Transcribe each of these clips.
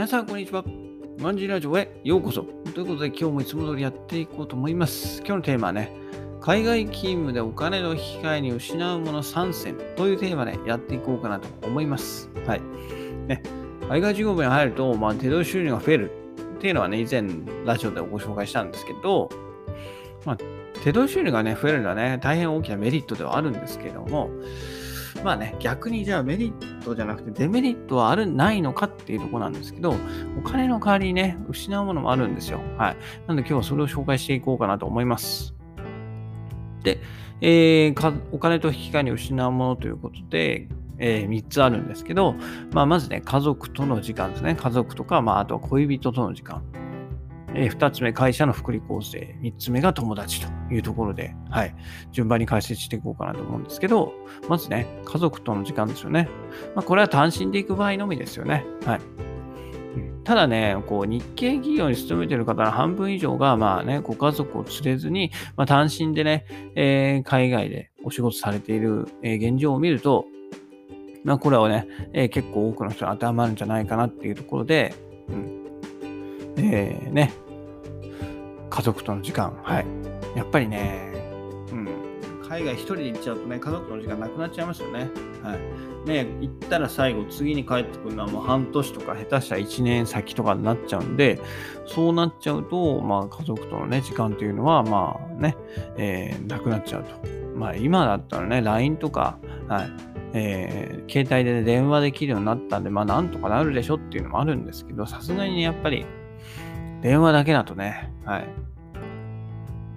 皆さん、こんにちは。マンジーラジオへようこそ。ということで、今日もいつも通りやっていこうと思います。今日のテーマはね、海外勤務でお金の引き換えに失うもの3選というテーマでやっていこうかなと思います。はい。ね、海外事業部に入ると、まあ、手取り収入が増えるっていうのはね、以前ラジオでご紹介したんですけど、まあ、手取り収入がね、増えるのはね、大変大きなメリットではあるんですけども、まあね、逆にじゃあメリットじゃなくてデメリットはある、ないのかっていうところなんですけど、お金の代わりにね、失うものもあるんですよ。はい。なので今日はそれを紹介していこうかなと思います。で、えー、お金と引き換えに失うものということで、えー、3つあるんですけど、まあ、まずね、家族との時間ですね。家族とか、まあ、あとは恋人との時間。えー、2つ目、会社の福利厚生。3つ目が友達というところで、はい、順番に解説していこうかなと思うんですけど、まずね、家族との時間ですよね。まあ、これは単身で行く場合のみですよね。はい。ただね、こう日系企業に勤めてる方の半分以上が、まあね、ご家族を連れずに、まあ、単身でね、えー、海外でお仕事されている、えー、現状を見ると、まあ、これはね、えー、結構多くの人に当てはまるんじゃないかなっていうところで、うん、えー、ね、家族との時間、はい。やっぱりね、うん、海外一人で行っちゃうとね、家族との時間なくなっちゃいますよね。はい。ね、行ったら最後、次に帰ってくるのはもう半年とか、下手したら1年先とかになっちゃうんで、そうなっちゃうと、まあ、家族とのね、時間というのは、まあね、えー、なくなっちゃうと。まあ、今だったらね、LINE とか、はい。えー、携帯で、電話できるようになったんで、まあなんとかなるでしょっていうのもあるんですけど、さすがにね、やっぱり電話だけだとね、はい。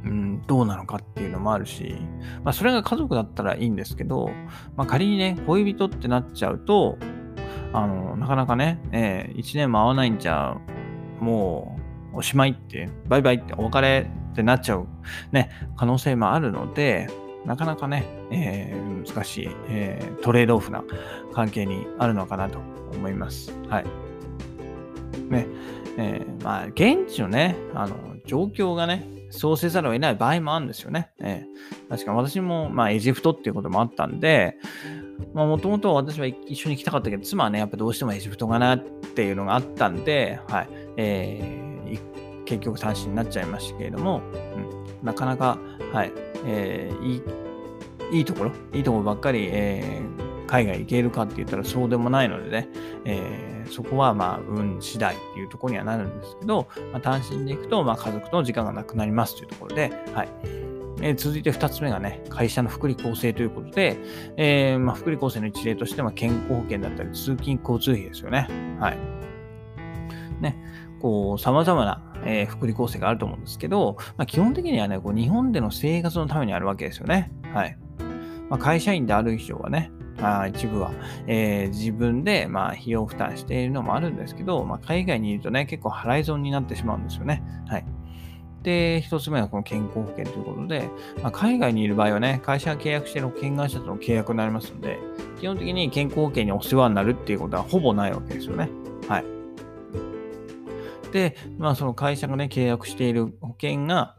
うん、どうなのかっていうのもあるし、まあ、それが家族だったらいいんですけど、まあ、仮にね、恋人ってなっちゃうと、あの、なかなかね、えー、1年も会わないんじゃ、もう、おしまいって、バイバイってお別れってなっちゃう、ね、可能性もあるので、なかなかね、えー、難しい、えー、トレードオフな関係にあるのかなと思います。はい。ね、えー、まあ、現地のね、あの、状況がね、そうせざるを得ない場合もあるんですよね。えー、確か私も、まあ、エジプトっていうこともあったんで、まあ、もともと私は一緒に行きたかったけど、妻はね、やっぱどうしてもエジプトかなっていうのがあったんで、はい、えー、結局単身になっちゃいましたけれども、うん、なかなか、はい、えー、いい、いいところ、いいところばっかり、えー海外行けるかって言ったらそうでもないのでね、そこはまあ運次第っていうところにはなるんですけど、まあ、単身で行くとまあ家族との時間がなくなりますというところで、はい。えー、続いて2つ目がね、会社の福利厚生ということで、えー、まあ、福利厚生の一例としては健康保険だったり通勤交通費ですよね。はい。ね、こう、様々な、えー、福利厚生があると思うんですけど、まあ、基本的にはね、こう日本での生活のためにあるわけですよね。はい。まあ、会社員である以上はね、あ一部は、えー、自分で、まあ、費用負担しているのもあるんですけど、まあ、海外にいるとね、結構払い損になってしまうんですよね。はい。で、一つ目はこの健康保険ということで、まあ、海外にいる場合はね、会社が契約している保険会社との契約になりますので、基本的に健康保険にお世話になるっていうことはほぼないわけですよね。はい。で、まあ、その会社がね、契約している保険が、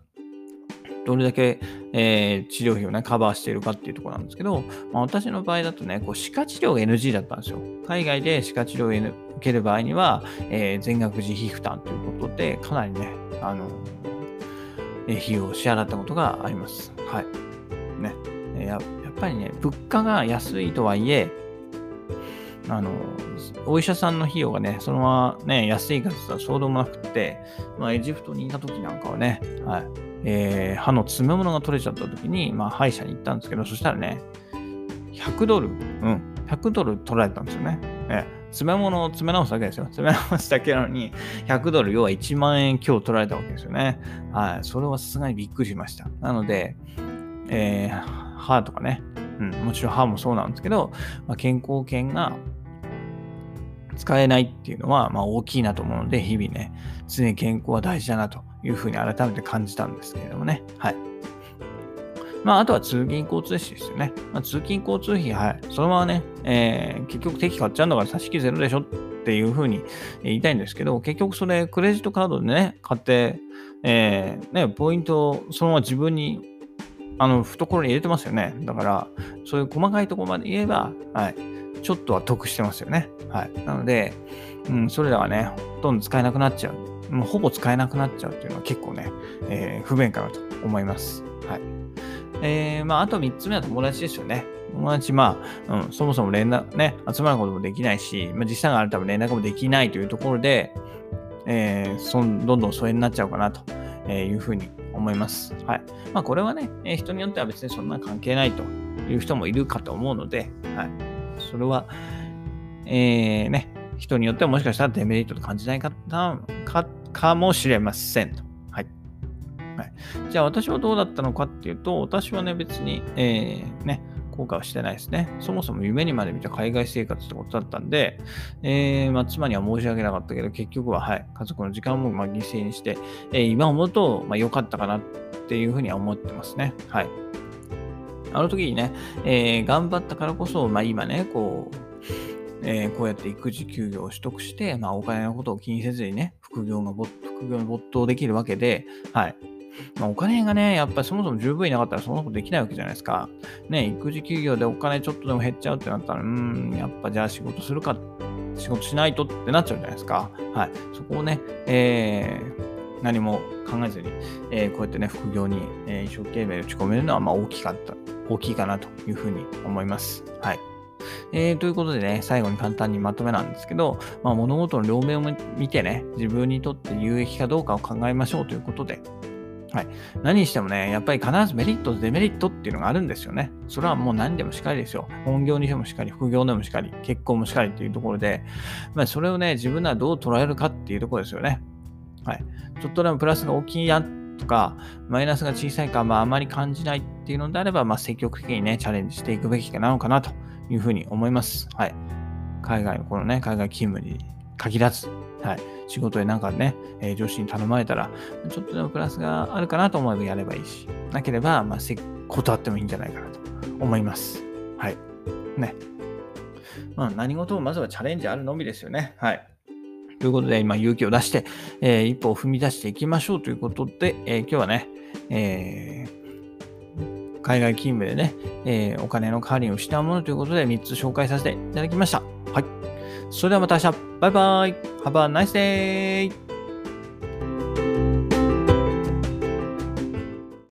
どれだけ、えー、治療費をね、カバーしているかっていうところなんですけど、まあ、私の場合だとね、こう歯科治療が NG だったんですよ。海外で歯科治療を受ける場合には、えー、全額自費負担ということで、かなりね、あの、え費用を支払ったことがあります。はい。ね。ややっぱりね、物価が安いとはいえ、あの、お医者さんの費用がね、そのままね、安いかつはそうでもなくて、まあ、エジプトにいた時なんかはね、はい、えー、歯の詰め物が取れちゃった時に、まあ、歯医者に行ったんですけど、そしたらね、100ドル、うん、100ドル取られたんですよね。えー、詰め物を詰め直すだけですよ。詰め直すだけなのに、100ドル、要は1万円今日取られたわけですよね。はい。それはさすがにびっくりしました。なので、えー、歯とかね、うん、もちろん歯もそうなんですけど、まあ、健康保険が使えないっていうのは、まあ、大きいなと思うので、日々ね、常に健康は大事だなというふうに改めて感じたんですけれどもね。はい。まあ、あとは通勤交通費ですよね。まあ、通勤交通費、はい。そのままね、えー、結局定期買っちゃうんだから差し引きゼロでしょっていうふうに言いたいんですけど、結局それクレジットカードでね、買って、えー、ね、ポイントをそのまま自分にあの、懐に入れてますよね。だから、そういう細かいところまで言えば、はい。ちょっとは得してますよね。はい。なので、うん、それらはね、ほとんど使えなくなっちゃう。もうほぼ使えなくなっちゃうっていうのは結構ね、えー、不便かなと思います。はい。えー、まあ、あと3つ目は友達ですよね。友達、まあ、うん、そもそも連絡、ね、集まることもできないし、まあ、実際があるため連絡もできないというところで、えー、そんどんどん疎遠になっちゃうかなというふうに思います。はい。まあ、これはね、人によっては別にそんな関係ないという人もいるかと思うので、はい。それは、えー、ね、人によってはもしかしたらデメリットと感じない方かかもしれませんと。はい。はい、じゃあ私はどうだったのかっていうと、私はね、別に、えー、ね、後悔はしてないですね。そもそも夢にまで見た海外生活ってことだったんで、えー、まあ、妻には申し訳なかったけど、結局は、はい、家族の時間もま犠牲にして、えー、今思うと、まあ、良かったかなっていうふうには思ってますね。はい。あの時にね、えー、頑張ったからこそ、まあ、今ね、こう、えー、こうやって育児休業を取得して、まあ、お金のことを気にせずにね、副業が副業に没頭できるわけで、はい。まあ、お金がね、やっぱりそもそも十分いなかったらそんなことできないわけじゃないですか。ね、育児休業でお金ちょっとでも減っちゃうってなったら、うん、やっぱじゃあ仕事するか、仕事しないとってなっちゃうじゃないですか。はい。そこをね、えー、何も考えずに、えー、こうやってね、副業に、えー、一生懸命打ち込めるのは、まあ大きかった、大きいかなというふうに思います。はい。えー、ということでね、最後に簡単にまとめなんですけど、まあ、物事の両面を見てね、自分にとって有益かどうかを考えましょうということで、はい。何にしてもね、やっぱり必ずメリットとデメリットっていうのがあるんですよね。それはもう何でもしっかりですよ。本業にしてもしっかり、副業でもしっかり、結婚もしっかりっていうところで、まあ、それをね、自分ならどう捉えるかっていうところですよね。はい。ちょっとでもプラスが大きいやとか、マイナスが小さいか、まあ、あまり感じないっていうのであれば、まあ、積極的にね、チャレンジしていくべきかなのかなというふうに思います。はい。海外のこのね、海外勤務に限らず、はい。仕事でなんかね、えー、上司に頼まれたら、ちょっとでもプラスがあるかなと思えばやればいいし、なければ、まあ、断ってもいいんじゃないかなと思います。はい。ね。まあ、何事もまずはチャレンジあるのみですよね。はい。ということで、今、勇気を出して、えー、一歩を踏み出していきましょうということで、えー、今日はね、えー、海外勤務でね、えお金の代わりに失うものということで3つ紹介させていただきました。はい。それではまた明日。バイバイ。Have a nice day.